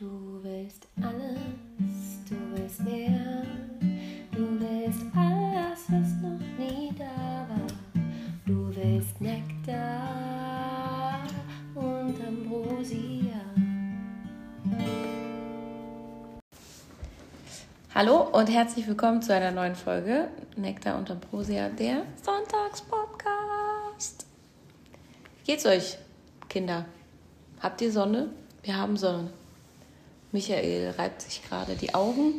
Du willst alles, du willst mehr. Du willst alles, was noch nie da war. Du willst Nektar und Ambrosia. Hallo und herzlich willkommen zu einer neuen Folge Nektar und Ambrosia, der Sonntagspodcast. Wie geht's euch, Kinder? Habt ihr Sonne? Wir haben Sonne. Michael reibt sich gerade die Augen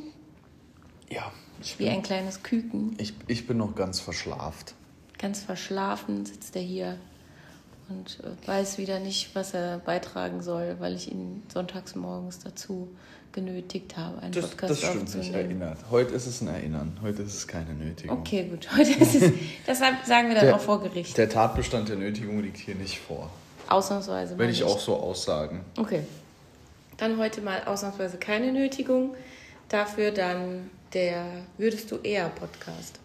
Ja, ich wie bin, ein kleines Küken. ich, ich bin noch ganz verschlaft. Ganz verschlafen sitzt er hier und äh, weiß wieder nicht, was er beitragen soll, weil ich ihn sonntags morgens dazu genötigt habe, einen Das, Podcast das stimmt, ich aufzunehmen. erinnert. Heute ist es ein Erinnern, heute ist es keine Nötigung. Okay, gut. Heute ist es, deshalb sagen wir dann Der- auch vor Gericht. Der Tatbestand der Nötigung liegt hier nicht vor. Ausnahmsweise. Wenn ich nicht. auch so aussagen. Okay. Dann heute mal ausnahmsweise keine Nötigung. Dafür dann der Würdest du eher Podcast.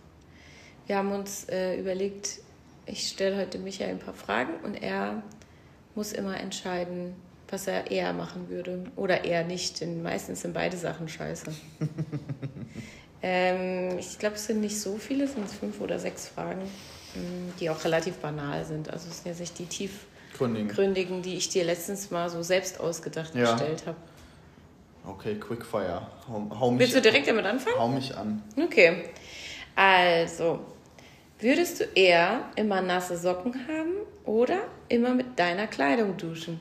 Wir haben uns äh, überlegt, ich stelle heute Michael ein paar Fragen und er muss immer entscheiden, was er eher machen würde oder eher nicht, denn meistens sind beide Sachen scheiße. ähm, ich glaube, es sind nicht so viele, es sind fünf oder sechs Fragen, mh, die auch relativ banal sind. Also es sind jetzt nicht die Gründing. tiefgründigen, die ich dir letztens mal so selbst ausgedacht Ja. gestellt habe. Okay, Quickfire. Hau, hau, mich, Willst du direkt damit anfangen? hau mich an. Okay. Also, würdest du eher immer nasse Socken haben oder immer mit deiner Kleidung duschen?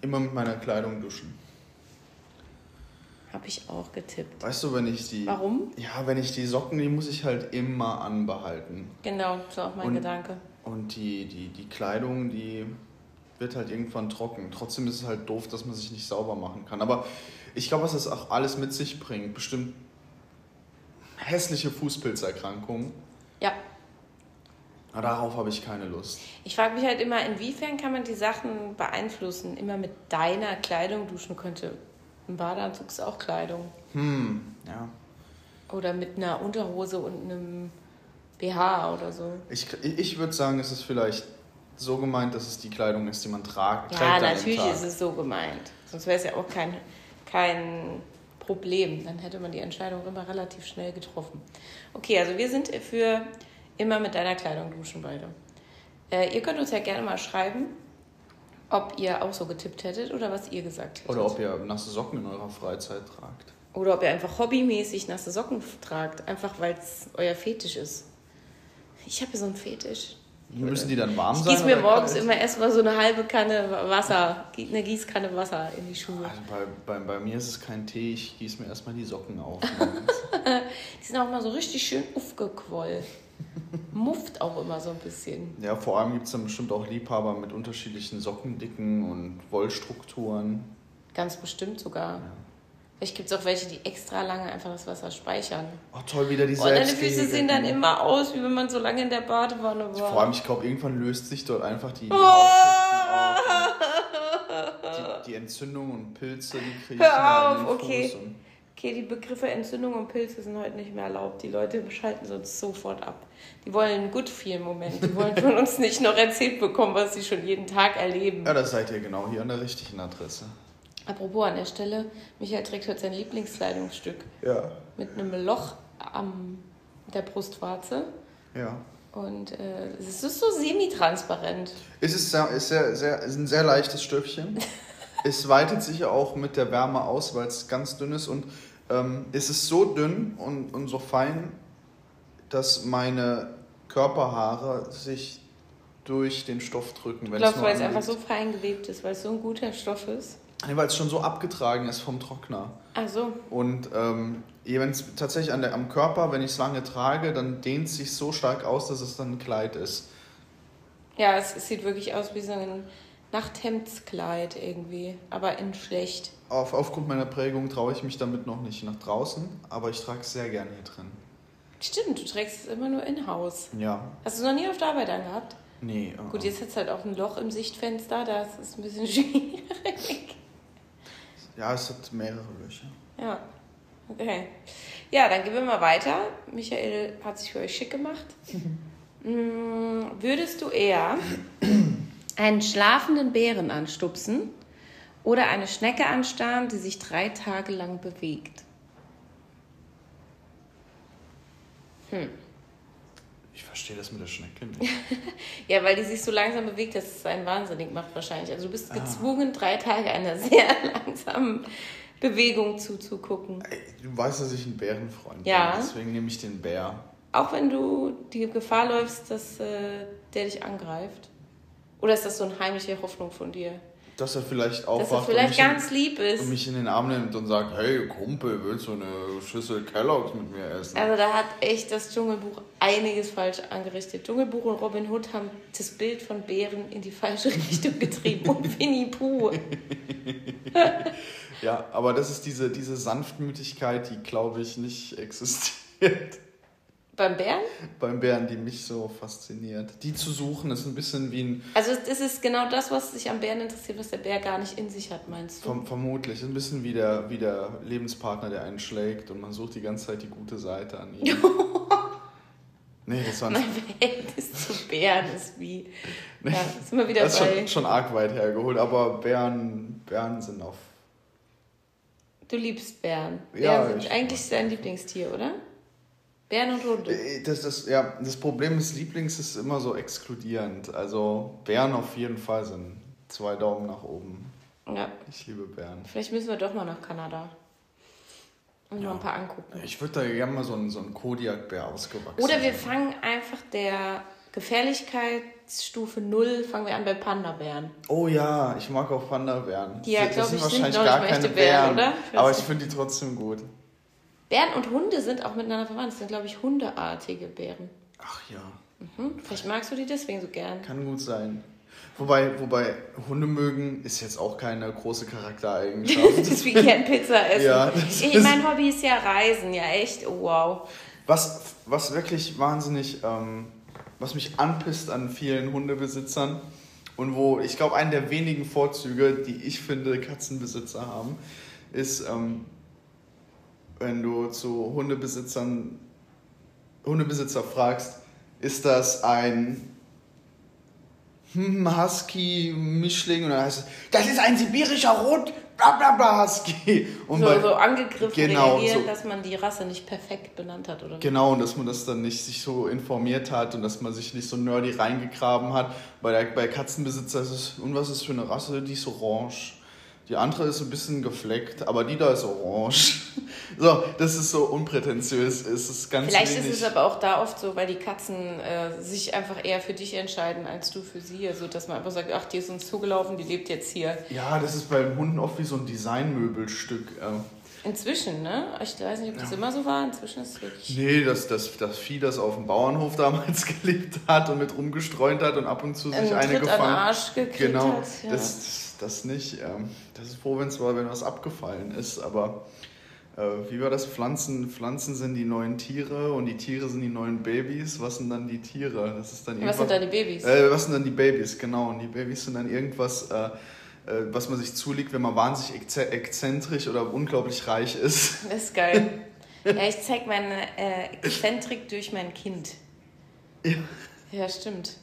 Immer mit meiner Kleidung duschen. Habe ich auch getippt. Weißt du, wenn ich die. Warum? Ja, wenn ich die Socken, die muss ich halt immer anbehalten. Genau, so auch mein Und- Gedanke. Und die, die, die Kleidung, die wird halt irgendwann trocken. Trotzdem ist es halt doof, dass man sich nicht sauber machen kann. Aber ich glaube, was das auch alles mit sich bringt, bestimmt hässliche Fußpilzerkrankungen. Ja. Darauf habe ich keine Lust. Ich frage mich halt immer, inwiefern kann man die Sachen beeinflussen? Immer mit deiner Kleidung duschen könnte. Ein Badeanzug ist auch Kleidung. Hm, ja. Oder mit einer Unterhose und einem BH oder so. Ich, ich würde sagen, es ist vielleicht so gemeint, dass es die Kleidung ist, die man tragt. Ja, natürlich ist es so gemeint. Sonst wäre es ja auch kein, kein Problem. Dann hätte man die Entscheidung immer relativ schnell getroffen. Okay, also wir sind für immer mit deiner Kleidung duschen beide. Äh, ihr könnt uns ja gerne mal schreiben, ob ihr auch so getippt hättet oder was ihr gesagt hättet. Oder ob ihr nasse Socken in eurer Freizeit tragt. Oder ob ihr einfach hobbymäßig nasse Socken tragt, einfach weil es euer Fetisch ist. Ich habe so einen Fetisch. Müssen die dann warm Ich sein? gieße mir morgens kalt? immer erstmal so eine halbe Kanne Wasser, eine Gießkanne Wasser in die Schuhe. Also bei, bei, bei mir ist es kein Tee, ich gieße mir erstmal die Socken auf. Die sind auch mal so richtig schön aufgequollen. Mufft auch immer so ein bisschen. ja, vor allem gibt es dann bestimmt auch Liebhaber mit unterschiedlichen Sockendicken und Wollstrukturen. Ganz bestimmt sogar. Vielleicht gibt es auch welche, die extra lange einfach das Wasser speichern. Oh toll, wieder die Und deine Füße sehen dann selbstgehegeten- immer aus, wie wenn man so lange in der Badewanne war. Vor allem, ich glaube, irgendwann löst sich dort einfach die, Oh! Hautschichten auf. Die, die Entzündung und Pilze, die kriegen Hör auf, okay. Okay, die Begriffe Entzündung und Pilze sind heute nicht mehr erlaubt. Die Leute schalten sonst sofort ab. Die wollen einen gut vielen Moment. Die wollen von uns nicht noch erzählt bekommen, was sie schon jeden Tag erleben. Ja, da seid ihr genau hier an der richtigen Adresse. Apropos an der Stelle, Michael trägt heute sein Lieblingskleidungsstück Ja. mit einem Loch am der Brustwarze. Ja. Und äh, es ist so semi-transparent. Es ist, sehr, ist, sehr, sehr, ist ein sehr leichtes Stöffchen. es weitet sich auch mit der Wärme aus, weil es ganz dünn ist. Und ähm, es ist so dünn und, und so fein, dass meine Körperhaare sich durch den Stoff drücken. Ich wenn glaube, weil es einfach so fein gewebt ist, weil es so ein guter Stoff ist. Nee, weil es schon so abgetragen ist vom Trockner. Also, Und ähm, wenn es tatsächlich an der, am Körper, wenn ich es lange trage, dann dehnt es sich so stark aus, dass es dann ein Kleid ist. ja, es, es sieht wirklich aus wie so ein Nachthemdskleid irgendwie, aber in schlecht. Auf, aufgrund meiner Prägung traue ich mich damit noch nicht nach draußen, aber ich trage es sehr gerne hier drin. Stimmt, du trägst es immer nur in Haus. Ja, Hast du noch nie auf der Arbeit angehabt? nee. äh, Gut, jetzt hat es halt auch ein Loch im Sichtfenster, das ist ein bisschen schwierig. Ja, es hat mehrere Löcher. Ja, okay. Ja, dann gehen wir mal weiter. Michael hat sich für euch schick gemacht. Mm, Würdest du eher einen schlafenden Bären anstupsen Oder eine Schnecke anstarren, die sich drei Tage lang bewegt. Hm. Ich verstehe das mit der Schnecke nicht. Ja, weil die sich so langsam bewegt, dass es einen wahnsinnig macht wahrscheinlich. Also du bist gezwungen, drei Tage einer sehr langsamen Bewegung zuzugucken. Du weißt, dass ich ein Bärenfreund Ja. bin, deswegen nehme ich den Bär. Auch wenn du die Gefahr läufst, dass äh, der dich angreift. Oder ist das so eine heimliche Hoffnung von dir? Dass er vielleicht Dass aufwacht er vielleicht und, mich ganz lieb in, ist. und mich in den Arm nimmt und sagt, hey Kumpel, willst du eine Schüssel Kelloggs mit mir essen? Also da hat echt das Dschungelbuch einiges falsch angerichtet. Dschungelbuch und Robin Hood haben das Bild von Bären in die falsche Richtung getrieben. Und Winnie Pooh. Ja, aber das ist diese, diese Sanftmütigkeit, die, glaube ich, nicht existiert Beim Bären? beim Bären, die mich so fasziniert. Die zu suchen, ist ein bisschen wie ein, Also das ist genau das, was sich am Bären interessiert, was der Bär gar nicht in sich hat, meinst du? verm vermutlich, ein bisschen wie der, wie der Lebenspartner, der einen schlägt und man sucht die ganze Zeit die gute Seite an ihm. nee, das war Mein Verhältnis zu Bären ist wie... Ja, sind wir wieder das ist bei... schon, schon arg weit hergeholt, aber Bären, Bären sind auf. Du liebst Bären. Ja, Bären ich- sind eigentlich dein Lieblingstier, oder? Bären und Hunde. Äh, Das, das, ja, das Problem des Lieblings ist immer so exkludierend. Also Bären auf jeden Fall sind zwei Daumen nach oben. Ja, Ich liebe Bären. vielleicht müssen wir doch mal nach Kanada. Und mal ein paar angucken. Ich würde da gerne mal so einen, so einen Kodiak-Bär ausgewachsen. Oder wir fangen einfach der Gefährlichkeitsstufe 0, fangen wir an bei Panda-Bären. Oh ja, ich mag auch Panda-Bären. Die ja, Das glaub sind ich, sind wahrscheinlich noch gar nicht keine Bären, Bären, oder? Ich aber ich finde die trotzdem gut. Bären und Hunde sind auch miteinander verwandt. Das sind, glaube ich, hundeartige Bären. Ach ja, Hm? Vielleicht magst du die deswegen so gern. kann gut sein. Wobei, wobei Hunde mögen ist jetzt auch keine große Charaktereigenschaft. das ist wie gern Pizza essen. Ja, ich, mein Hobby ist ja Reisen, ja echt. Oh, wow. Was, was wirklich wahnsinnig, ähm, was mich anpisst an vielen Hundebesitzern und wo ich glaube, einen der wenigen Vorzüge, die ich finde, Katzenbesitzer haben, ist, ähm, wenn du zu Hundebesitzern, Hundebesitzer fragst, ist das ein hm, Husky-Mischling? Und dann heißt es, das ist ein sibirischer Rot, bla bla bla Husky. Und So, bei- so angegriffen Genau, reagieren, so. dass man die Rasse nicht perfekt benannt hat, oder? Genau, und dass man das dann nicht sich so informiert hat und dass man sich nicht so nerdy reingegraben hat. Bei, der, bei Katzenbesitzer ist es, und was ist für eine Rasse? Die ist orange. Die andere ist ein bisschen gefleckt, aber die da ist orange. So, das ist so unprätentiös. Es ist ganz Vielleicht wenig. ist es aber auch da oft so, weil die Katzen äh, sich einfach eher für dich entscheiden als du für sie. Also, dass man einfach sagt, ach, die ist uns zugelaufen, die lebt jetzt hier. ja, das ist bei Hunden oft wie so ein Designmöbelstück. ähm. Inzwischen, ne? Ich weiß nicht, ob das immer so war. Inzwischen ist es wirklich. Nee, das, das, das Vieh, das auf dem Bauernhof damals gelebt hat und mit rumgestreunt hat und ab und zu sich Einen eine Tritt an gefangen Arsch gekriegt Genau, hat. Ja. das, das, nicht. Ähm, das ist froh, wenn es wenn was abgefallen ist, aber äh, wie war das? Pflanzen, Pflanzen sind die neuen Tiere und die Tiere sind die neuen Babys. Was sind dann die Tiere? Das ist dann Was sind irgendwas- da die Babys? Äh, was sind dann die Babys? Genau, und die Babys sind dann irgendwas, äh, äh, was man sich zulegt, wenn man wahnsinnig exze- exzentrisch oder unglaublich reich ist. Das ist geil. ja, ich zeig meine äh, Exzentrik durch mein Kind. Ja. Ja, stimmt.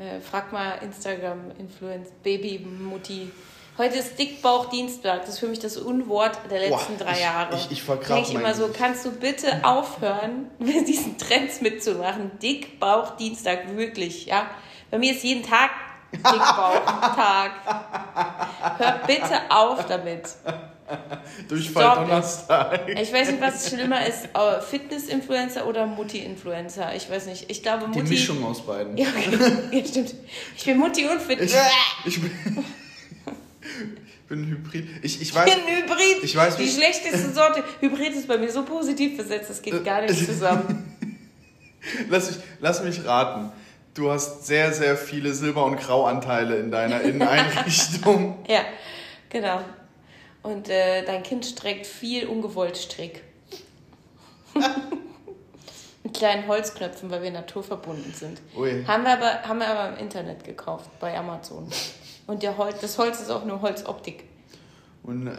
Äh, frag mal Instagram-Influence, Baby, Mutti. Heute ist Dickbauch-Dienstag. Das ist für mich das Unwort der letzten Boah, drei ich- Jahre. ich- ich Denk ich immer so, kannst du bitte aufhören, mit diesen Trends mitzumachen? Dickbauch-Dienstag, wirklich, ja? Bei mir ist jeden Tag Dickbauch-Tag. Hör bitte auf damit. Durchfall Stop it. Donnerstag. Ich weiß nicht, was schlimmer ist, äh, Fitness-Influencer oder Mutti-Influencer. Ich weiß nicht. Ich glaube, Die Mutti. Mischung aus beiden. Ja, okay. ja, stimmt. Ich bin Mutti und Fit. Ich, Ich ich bin, ich bin ein Hybrid. Ich, ich weiß, bin Hybrid. ich weiß, Die schlechteste Sorte. Hybrid ist bei mir so positiv besetzt, das geht gar nicht zusammen. lass, mich, lass mich raten. Du hast sehr, sehr viele Silber- und Grauanteile in deiner Inneneinrichtung. Ja, genau. Und äh, dein Kind streckt viel ungewollt Strick. Mit kleinen Holzknöpfen, weil wir naturverbunden sind. Ui. Haben wir, aber, haben wir aber im Internet gekauft, bei Amazon. Und der Holz, das Holz ist auch nur Holzoptik. Und äh,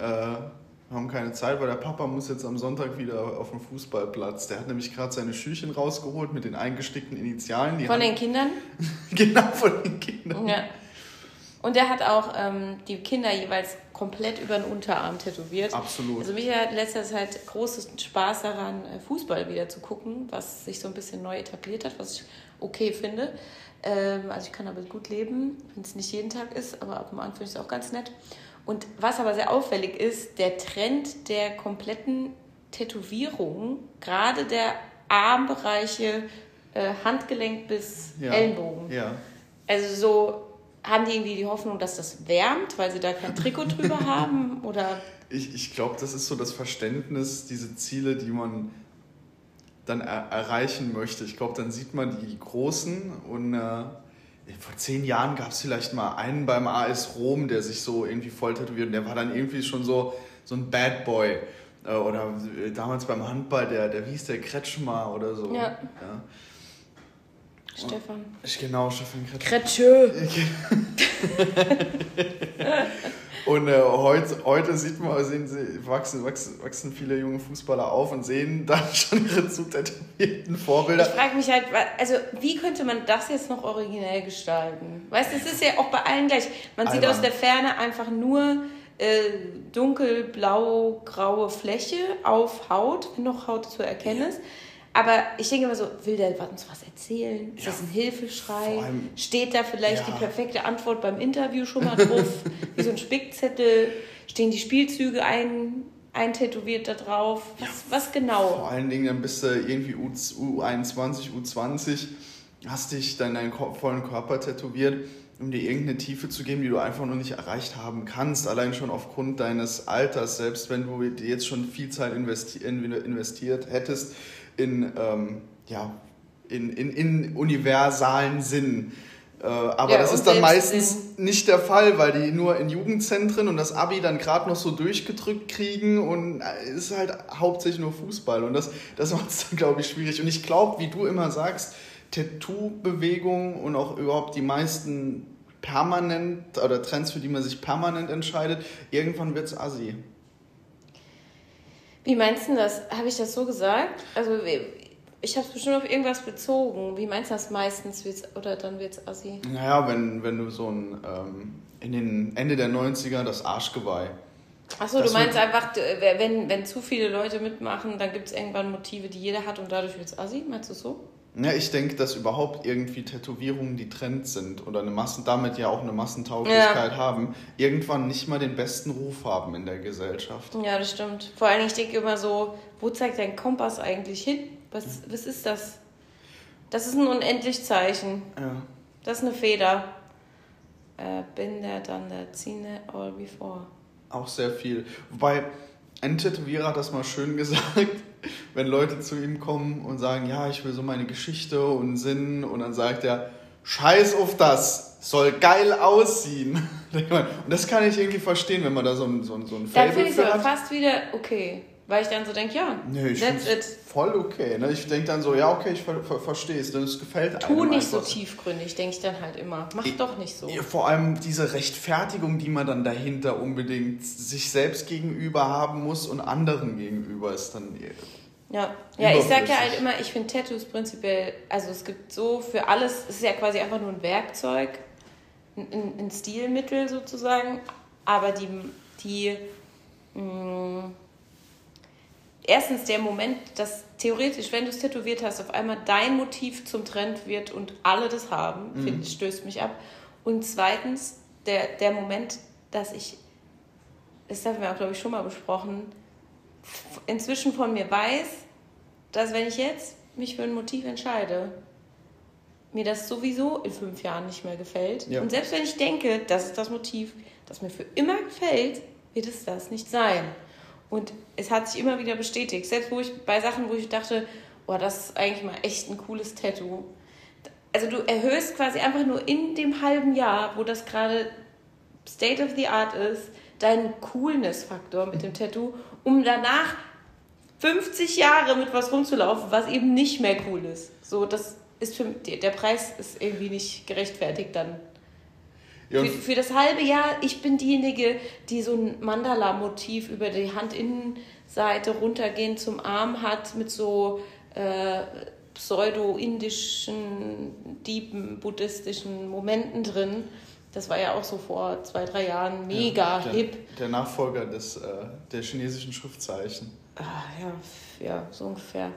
haben keine Zeit, weil der Papa muss jetzt am Sonntag wieder auf den Fußballplatz. Der hat nämlich gerade seine Schüchen rausgeholt mit den eingestickten Initialen. Die Von haben- den Kindern? genau, von den Kindern. Ja. Und er hat auch ähm, die Kinder jeweils komplett über den Unterarm tätowiert. Absolut. Also mich hat in letzter Zeit großen Spaß daran, äh, Fußball wieder zu gucken, was sich so ein bisschen neu etabliert hat, was ich okay finde. Ähm, also ich kann damit gut leben, wenn es nicht jeden Tag ist, aber ab und an finde ich es auch ganz nett. Und was aber sehr auffällig ist, der Trend der kompletten Tätowierungen, gerade der Armbereiche, äh, Handgelenk bis Ja. Ellenbogen. Ja. Also so haben die irgendwie die Hoffnung, dass das wärmt, weil sie da kein Trikot drüber haben oder Ich, ich glaube, das ist so das Verständnis, diese Ziele, die man dann er erreichen möchte. Ich glaube, dann sieht man die Großen und äh, vor zehn Jahren gab es vielleicht mal einen beim AS Rom, der sich so irgendwie voll tätowiert und der war dann irgendwie schon so, so ein Bad Boy. Äh, Oder äh, damals beim Handball, der, der wie hieß der Kretschmer oder so. Ja. ja. Stefan. Ich, genau, Stefan. Kretsche. Und äh, heute, heute sieht man, sehen sie, wachsen, wachsen, wachsen viele junge Fußballer auf und sehen dann schon ihre zu tätowierten Ich Vorbilder. frage mich halt, also wie könnte man das jetzt noch originell gestalten? Weißt du, es ist ja auch bei allen gleich. Man sieht Albern. aus der Ferne einfach nur äh, dunkelblau-graue Fläche auf Haut, wenn noch Haut zu erkennen ist. Aber ich denke immer so, will der uns was erzählen? Ist Ja, das ein Hilfeschrei? allem- Steht da vielleicht Ja. die perfekte Antwort beim Interview schon mal drauf? Wie so ein Spickzettel? Stehen die Spielzüge ein, eintätowiert da drauf? Was, was genau? Vor allen Dingen, dann bist du irgendwie U, U21, U20, hast dich dann deinen vollen Körper tätowiert, um dir irgendeine Tiefe zu geben, die du einfach noch nicht erreicht haben kannst. Allein schon aufgrund deines Alters, selbst wenn du dir jetzt schon viel Zeit investi investiert hättest in, ähm, ja, in, in, in universalen Sinn. Äh, aber Ja, das ist dann meistens nicht der Fall, weil die nur in Jugendzentren und das Abi dann gerade noch so durchgedrückt kriegen und äh, es ist halt hauptsächlich nur Fußball und das, das macht es dann, glaube ich, schwierig. Und ich glaube, wie du immer sagst, Tattoo-Bewegungen und auch überhaupt die meisten permanent oder Trends, für die man sich permanent entscheidet, irgendwann wird es assi. Wie meinst du das? Habe ich das so gesagt? Also ich habe es bestimmt auf irgendwas bezogen. Wie meinst du das meistens wird's, oder dann wird's assi? Naja, wenn, wenn du so ein ähm, in den Ende der 90er das Arschgeweih. Achso, du meinst wird- einfach, wenn, wenn zu viele Leute mitmachen, dann gibt es irgendwann Motive, die jeder hat und dadurch wird's assi? Meinst du so? Ja, ich denke, dass überhaupt irgendwie Tätowierungen, die Trend sind oder eine Massen, damit ja auch eine Massentauglichkeit haben, irgendwann nicht mal den besten Ruf haben in der Gesellschaft. Ja, das stimmt. Vor allem, ich denke immer so, wo zeigt dein Kompass eigentlich hin? Was, was ist das? Das ist ein Unendlichzeichen. Ja. Das ist eine Feder. Äh, bin done that, seen that all before. Auch sehr viel. Wobei, ein Tätowierer hat das mal schön gesagt, wenn Leute zu ihm kommen und sagen, ja, ich will so meine Geschichte und Sinn und dann sagt er, scheiß auf das, soll geil aussehen. Und das kann ich irgendwie verstehen, wenn man da so ein, so ein, so ein Dann finde ich es fast wieder okay. Weil ich dann so denke, ja, Nee, ich that's it. voll okay. Ne? Ich denke dann so, ja, okay, ich ver ver verstehe es, es gefällt Tu einem nicht so einfach. tiefgründig, denke ich dann halt immer. Mach Ich- doch nicht so. Vor allem diese Rechtfertigung, die man dann dahinter unbedingt sich selbst gegenüber haben muss und anderen gegenüber ist dann. Ja, ja ich sag ja halt immer, ich finde Tattoos prinzipiell, also es gibt so für alles, es ist ja quasi einfach nur ein Werkzeug, ein, ein, ein Stilmittel sozusagen, aber die, die mh, erstens der Moment, dass theoretisch, wenn du es tätowiert hast, auf einmal dein Motiv zum Trend wird und alle das haben, Mhm. finde ich, stößt mich ab. Und zweitens der, der Moment, dass ich, das haben wir auch, glaube ich, schon mal besprochen, inzwischen von mir weiß, dass wenn ich jetzt mich für ein Motiv entscheide, mir das sowieso in fünf Jahren nicht mehr gefällt. Ja. Und selbst wenn ich denke, das ist das Motiv, das mir für immer gefällt, wird es das nicht sein. Und es hat sich immer wieder bestätigt. Selbst wo ich bei Sachen, wo ich dachte, boah, das ist eigentlich mal echt ein cooles Tattoo. Also du erhöhst quasi einfach nur in dem halben Jahr, wo das gerade State of the Art ist, deinen Coolness-Faktor mit dem Tattoo, um danach 50 Jahre mit was rumzulaufen, was eben nicht mehr cool ist. So, das ist für der Preis ist irgendwie nicht gerechtfertigt dann. Ja, Für, für das halbe Jahr, ich bin diejenige, die so ein Mandala-Motiv über die Handinnenseite runtergehend zum Arm hat mit so äh, pseudo-indischen, diepen, buddhistischen Momenten drin. Das war ja auch so vor zwei, drei Jahren mega der, hip. Der Nachfolger des, äh, der chinesischen Schriftzeichen. Ah, ja, ja, so ungefähr.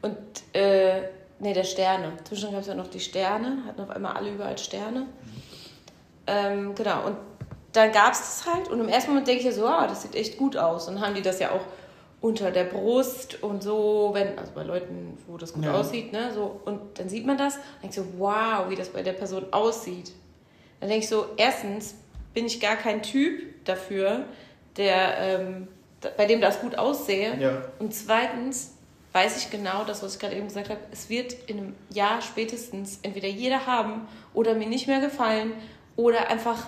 Und, äh, nee, der Sterne. Zwischendurch gab es ja noch die Sterne, hatten auf einmal alle überall Sterne. Ähm, genau, und dann gab es das halt und im ersten Moment denke ich ja so, ah, das sieht echt gut aus. Und dann haben die das ja auch unter der Brust und so, wenn, also bei Leuten, wo das gut Ja. aussieht, ne, so, und dann sieht man das und denkt so, wow, wie das bei der Person aussieht. Dann denke ich so, erstens bin ich gar kein Typ dafür, der, ähm, bei dem das gut aussehe. Ja. Und zweitens weiß ich genau das, was ich gerade eben gesagt habe, es wird in einem Jahr spätestens entweder jeder haben oder mir nicht mehr gefallen oder einfach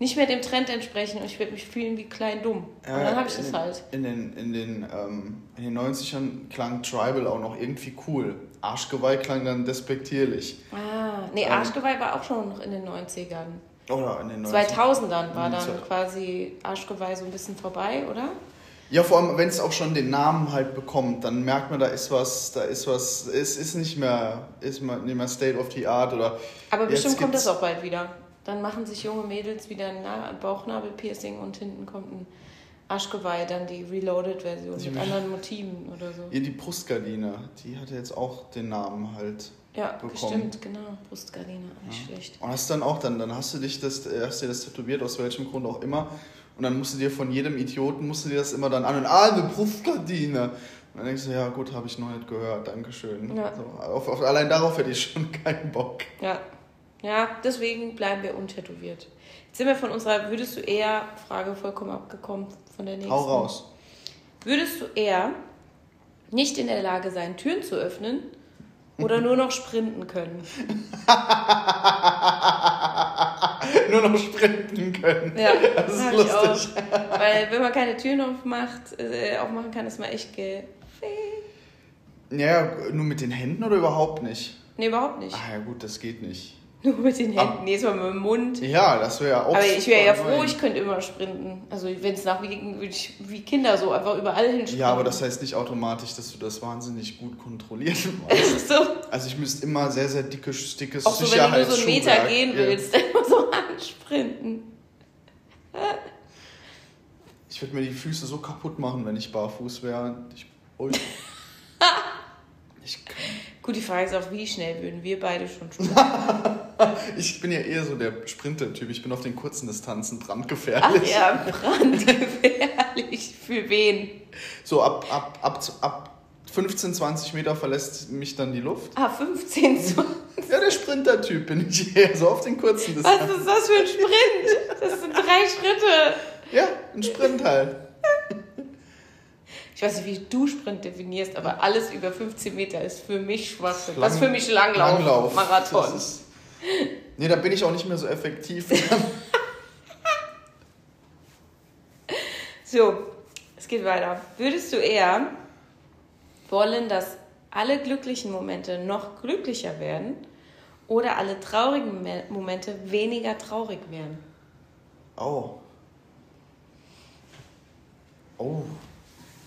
nicht mehr dem Trend entsprechen und ich werde mich fühlen wie klein dumm. Und dann habe ich das den, halt. In den, in, den, ähm, in den 90ern klang Tribal auch noch irgendwie cool. Arschgeweih klang dann despektierlich. Ah, nee, Ähm. Arschgeweih war auch schon noch in den 90ern. Oder in den 90ern. 2000ern war Mhm, dann quasi Arschgeweih so ein bisschen vorbei, oder? Ja, vor allem, wenn es auch schon den Namen halt bekommt, dann merkt man, da ist was, da ist was, es ist nicht mehr, ist nicht mehr State of the Art oder. Aber bestimmt kommt das auch bald wieder. Dann machen sich junge Mädels wieder ein Na- Bauchnabelpiercing und hinten kommt ein Arschgeweih, dann die Reloaded-Version Sie- mit anderen Motiven oder so. Ja, die Brustgardine, die hatte jetzt auch den Namen halt. Ja, bekommen. bestimmt, genau. Brustgardine, nicht schlecht. Und hast dann auch dann, dann hast du dich das, hast dir das tätowiert, aus welchem Grund auch immer. Und dann musst du dir von jedem Idioten, musst du dir das immer dann an und ah, eine Brustgardine. Und dann denkst du, ja gut, habe ich noch nicht gehört, Dankeschön. Ja. So, auf, auf, allein darauf hätte ich schon keinen Bock. Ja. Ja, deswegen bleiben wir untätowiert. Jetzt sind wir von unserer Würdest du eher Frage vollkommen abgekommen von der nächsten. Hau raus. Würdest du eher nicht in der Lage sein, Türen zu öffnen oder nur noch sprinten können? Nur noch sprinten können. Ja, Das ist lustig. Weil wenn man keine Türen aufmacht, äh, aufmachen kann, ist man echt ge... Ja, nur mit den Händen oder überhaupt nicht? Nee, überhaupt nicht. Ah ja gut, das geht nicht. Nur mit den Ab- Händen. Nee, so mit dem Mund. Ja, das wäre auch Aber ich wäre ja froh, ich könnte immer sprinten. Also wenn es nach würde ich wie Kinder so einfach überall hinspringen. Ja, aber das heißt nicht automatisch, dass du das wahnsinnig gut kontrollieren musst. so, Also ich müsste immer sehr, sehr dickes, dickes auch so, wenn du nur so einen Meter gehen Ja. willst, immer so ansprinten. Ich würde mir die Füße so kaputt machen, wenn ich barfuß wäre. Ich, ich, kann- Gut, die Frage ist auch, wie schnell würden wir beide schon sprinten? ich bin ja eher so der Sprinter-Typ. Ich bin auf den kurzen Distanzen Ach brandgefährlich. ja, brandgefährlich. Für wen? So ab, ab, ab, ab 15, 20 Meter verlässt mich dann die Luft. Ah, 15, 20. Ja, der Sprinter-Typ bin ich eher so auf den kurzen Was Distanzen. ist das für ein Sprint? Das sind drei Schritte. Ja, ein Sprint halt. Ich weiß nicht, wie du Sprint definierst, aber alles über 15 Meter ist für mich Schwachsinn. Lang- das ist für mich Langlauf, Langlauf. Marathon. Ist, nee, da bin ich auch nicht mehr so effektiv. So, es geht weiter. Würdest du eher wollen, dass alle glücklichen Momente noch glücklicher werden oder alle traurigen Me- Momente weniger traurig werden? Oh. Oh.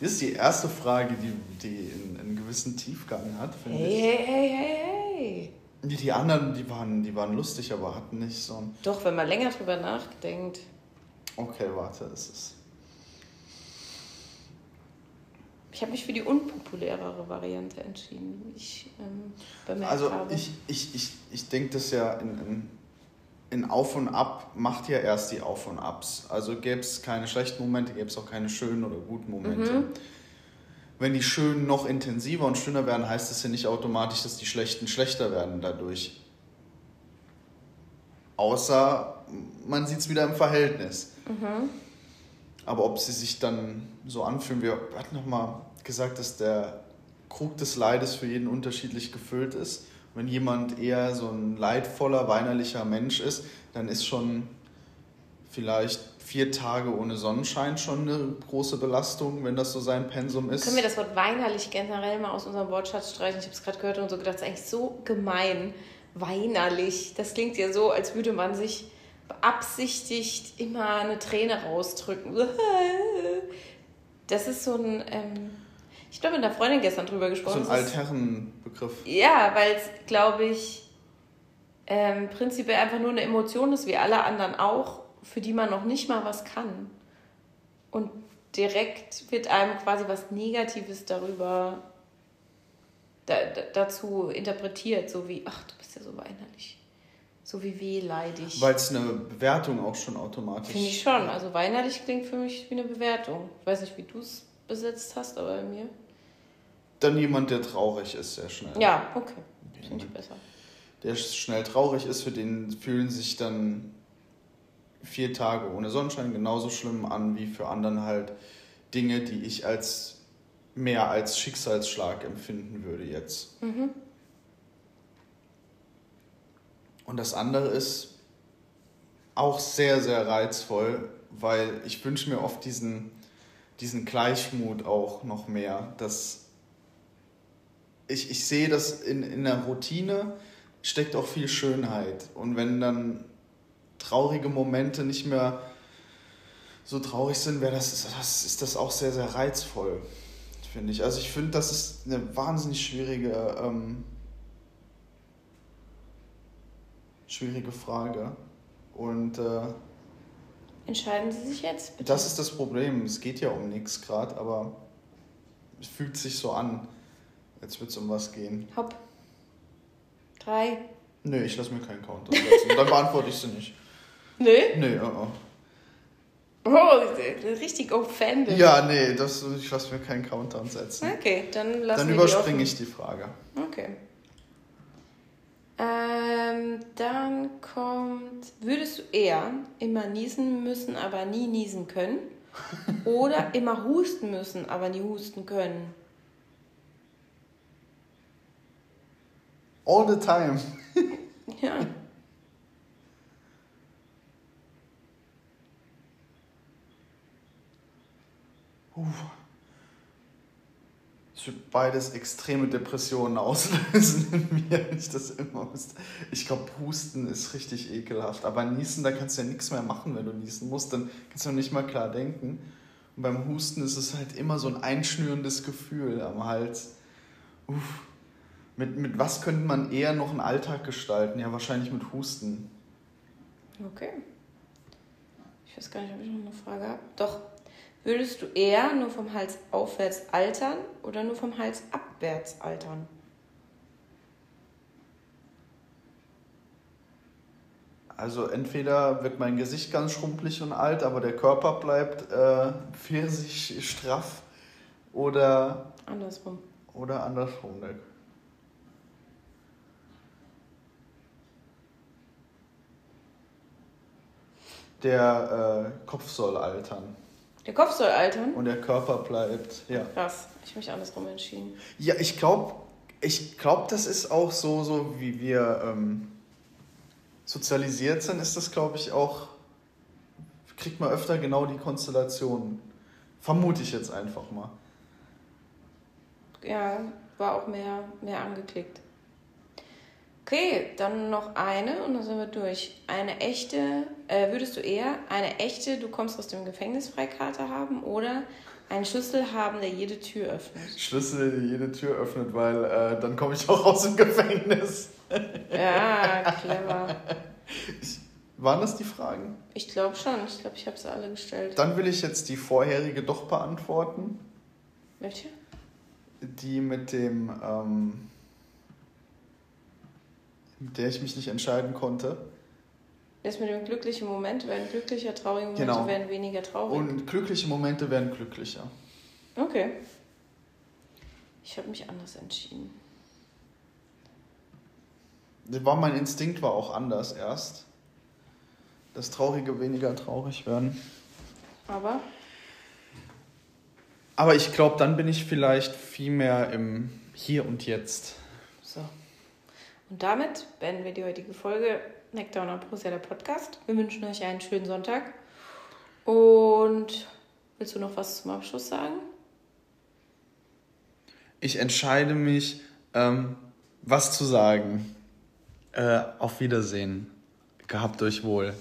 Das ist die erste Frage, die, die einen, gewissen Tiefgang hat, finde Hey, ich. hey, hey, hey, hey. Die, die anderen, die waren, die waren lustig, aber hatten nicht so ein. Doch, wenn man länger drüber nachdenkt. Okay, warte, es ist. Ich habe mich für die unpopulärere Variante entschieden, wie ich ähm, bemerkt Also habe. ich, ich, ich, ich denke, dass ja in, in, in Auf und Ab macht ja erst die Auf und Abs. Also gäbe es keine schlechten Momente, gäbe es auch keine schönen oder guten Momente. Mhm. Wenn die schönen noch intensiver und schöner werden, heißt das ja nicht automatisch, dass die schlechten schlechter werden dadurch. Außer man sieht es wieder im Verhältnis. Mhm. Aber ob sie sich dann so anfühlen, wir hatten noch mal gesagt, dass der Krug des Leides für jeden unterschiedlich gefüllt ist. Wenn jemand eher so ein leidvoller, weinerlicher Mensch ist, dann ist schon vielleicht vier Tage ohne Sonnenschein schon eine große Belastung, wenn das so sein Pensum ist. Können wir das Wort weinerlich generell mal aus unserem Wortschatz streichen? Ich habe es gerade gehört und so gedacht, das ist eigentlich so gemein. Weinerlich. Das klingt ja so, als würde man sich beabsichtigt immer eine Träne rausdrücken. Das ist so ein. Ähm, ich habe mit einer Freundin gestern drüber so gesprochen. ein Das ist- Altherrenbegriff. Ja, weil es, glaube ich, ähm, prinzipiell einfach nur eine Emotion ist, wie alle anderen auch, für die man noch nicht mal was kann. Und direkt wird einem quasi was Negatives darüber da, da, dazu interpretiert, so wie, ach, du bist ja so weinerlich. So wie wehleidig. Weil es eine Bewertung auch schon automatisch Finde ich schon. Also weinerlich klingt für mich wie eine Bewertung. Ich weiß nicht, wie du es besetzt hast, aber bei mir. Dann jemand, der traurig ist, sehr schnell. Ja, okay. Finde ich besser. Der schnell traurig ist, für den fühlen sich dann vier Tage ohne Sonnenschein genauso schlimm an wie für anderen halt Dinge, die ich als mehr als Schicksalsschlag empfinden würde jetzt. Mhm. Und das andere ist auch sehr, sehr reizvoll, weil ich wünsche mir oft diesen, diesen Gleichmut auch noch mehr. Dass ich, ich sehe, dass in, in der Routine steckt auch viel Schönheit. Und wenn dann traurige Momente nicht mehr so traurig sind, wäre das, das ist das auch sehr, sehr reizvoll, finde ich. Also ich finde, das ist eine wahnsinnig schwierige, ähm, schwierige Frage. Und äh, Entscheiden Sie sich jetzt, bitte. das ist das Problem. Es geht ja um nichts gerade, aber es fühlt sich so an, als würde es um was gehen. Hopp. Drei. Nö, ich lasse mir keinen Counter setzen. Dann beantworte ich sie nicht. Nö? Nee, uh -uh. Oh, richtig offended. Ja, nee, das, ich lasse mir keinen Countdown setzen. Okay, dann lassen Dann überspringe ich die Frage. Okay. Ähm, dann kommt, würdest du eher immer niesen müssen, aber nie niesen können? Oder immer husten müssen, aber nie husten können? All the time. Ja. Es wird beides extreme Depressionen auslösen in mir, wenn ich das immer müsste. Ich glaube, Husten ist richtig ekelhaft. Aber Niesen, da kannst du ja nichts mehr machen, wenn du niesen musst. Dann kannst du nicht mal klar denken. Und beim Husten ist es halt immer so ein einschnürendes Gefühl am Hals. Uff. Mit, mit was könnte man eher noch einen Alltag gestalten? Ja, wahrscheinlich mit Husten. Okay. Ich weiß gar nicht, ob ich noch eine Frage habe. Doch. Würdest du eher nur vom Hals aufwärts altern oder nur vom Hals abwärts altern? Also entweder wird mein Gesicht ganz schrumpelig und alt, aber der Körper bleibt äh, pfirsich straff oder, Andersrum. oder andersrum. Ne? Der äh, Kopf soll altern Der Kopf soll altern? und der Körper bleibt, ja. Krass. Ich habe mich andersrum entschieden. Ja, ich glaube, ich glaub, das ist auch so, so wie wir ähm, sozialisiert sind, ist das, glaube ich, auch, kriegt man öfter genau die Konstellation. Vermute ich jetzt einfach mal. Ja, war auch mehr, mehr angeklickt. Okay, dann noch eine und dann sind wir durch. Eine echte, äh, würdest du eher eine echte, du kommst aus dem Gefängnis Freikarte haben oder einen Schlüssel haben, der jede Tür öffnet? Schlüssel, der jede Tür öffnet, weil äh, dann komme ich auch aus dem Gefängnis. Ja, clever. Waren das die Fragen? Ich glaube schon. Ich glaube, ich habe sie alle gestellt. Dann will ich jetzt die vorherige doch beantworten. Welche? Die mit dem, ähm, mit der ich mich nicht entscheiden konnte. Das mit dem glücklichen Moment werden glücklicher, traurige Momente Genau. werden weniger traurig. Und glückliche Momente werden glücklicher. Okay. Ich habe mich anders entschieden. Das War mein Instinkt war auch anders erst. Das Traurige weniger traurig werden. Aber Aber ich glaube, dann bin ich vielleicht viel mehr im Hier und Jetzt. so. Und damit beenden wir die heutige Folge und Ambrosia, der Podcast. Wir wünschen euch einen schönen Sonntag. Und willst du noch was zum Abschluss sagen? Ich entscheide mich, ähm, was zu sagen. Äh, auf Wiedersehen. Gehabt euch wohl.